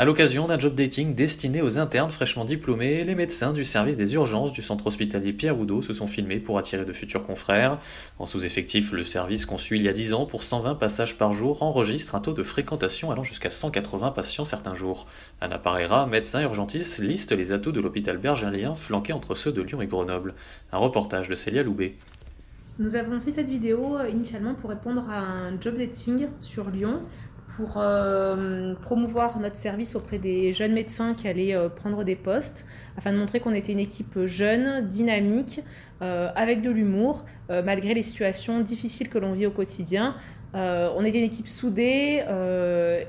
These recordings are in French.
À l'occasion d'un job dating destiné aux internes fraîchement diplômés, les médecins du service des urgences du centre hospitalier Pierre Oudot se sont filmés pour attirer de futurs confrères. En sous-effectif, le service conçu il y a 10 ans pour 120 passages par jour enregistre un taux de fréquentation allant jusqu'à 180 patients certains jours. Anna Parera, médecin urgentiste, liste les atouts de l'hôpital bergerien flanqué entre ceux de Lyon et Grenoble. Un reportage de Célia Loubet. Nous avons fait cette vidéo euh, initialement pour répondre à un job dating sur Lyon pour euh, promouvoir notre service auprès des jeunes médecins qui allaient euh, prendre des postes, afin de montrer qu'on était une équipe jeune, dynamique, euh, avec de l'humour, malgré les situations difficiles que l'on vit au quotidien. On était une équipe soudée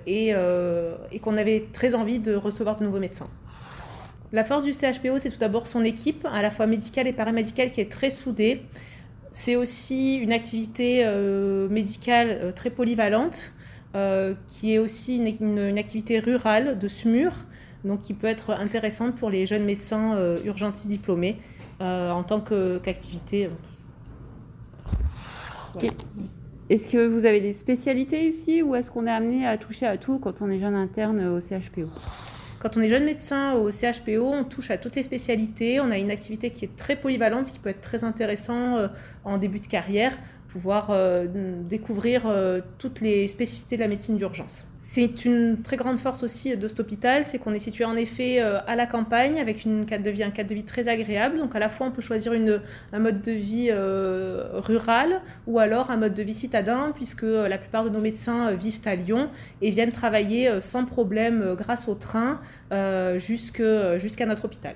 et, qu'on avait très envie de recevoir de nouveaux médecins. La force du CHPO, c'est tout d'abord son équipe, à la fois médicale et paramédicale, qui est très soudée. C'est aussi une activité médicale très polyvalente, qui est aussi une, activité rurale de SMUR, donc qui peut être intéressante pour les jeunes médecins euh, urgentistes diplômés euh, en tant qu'activité. Est-ce que vous avez des spécialités ici ou est-ce qu'on est amené à toucher à tout quand on est jeune interne au CHPO Quand on est jeune médecin au CHPO, on touche à toutes les spécialités. On a une activité qui est très polyvalente, ce qui peut être très intéressant euh, en début de carrière, pouvoir euh, découvrir euh, toutes les spécificités de la médecine d'urgence. C'est une très grande force aussi de cet hôpital, c'est qu'on est situé en effet euh, à la campagne avec une cadre de vie, un cadre de vie très agréable. Donc à la fois on peut choisir un mode de vie euh, rural ou alors un mode de vie citadin puisque euh, la plupart de nos médecins vivent à Lyon et viennent travailler sans problème grâce au train jusqu'à notre hôpital.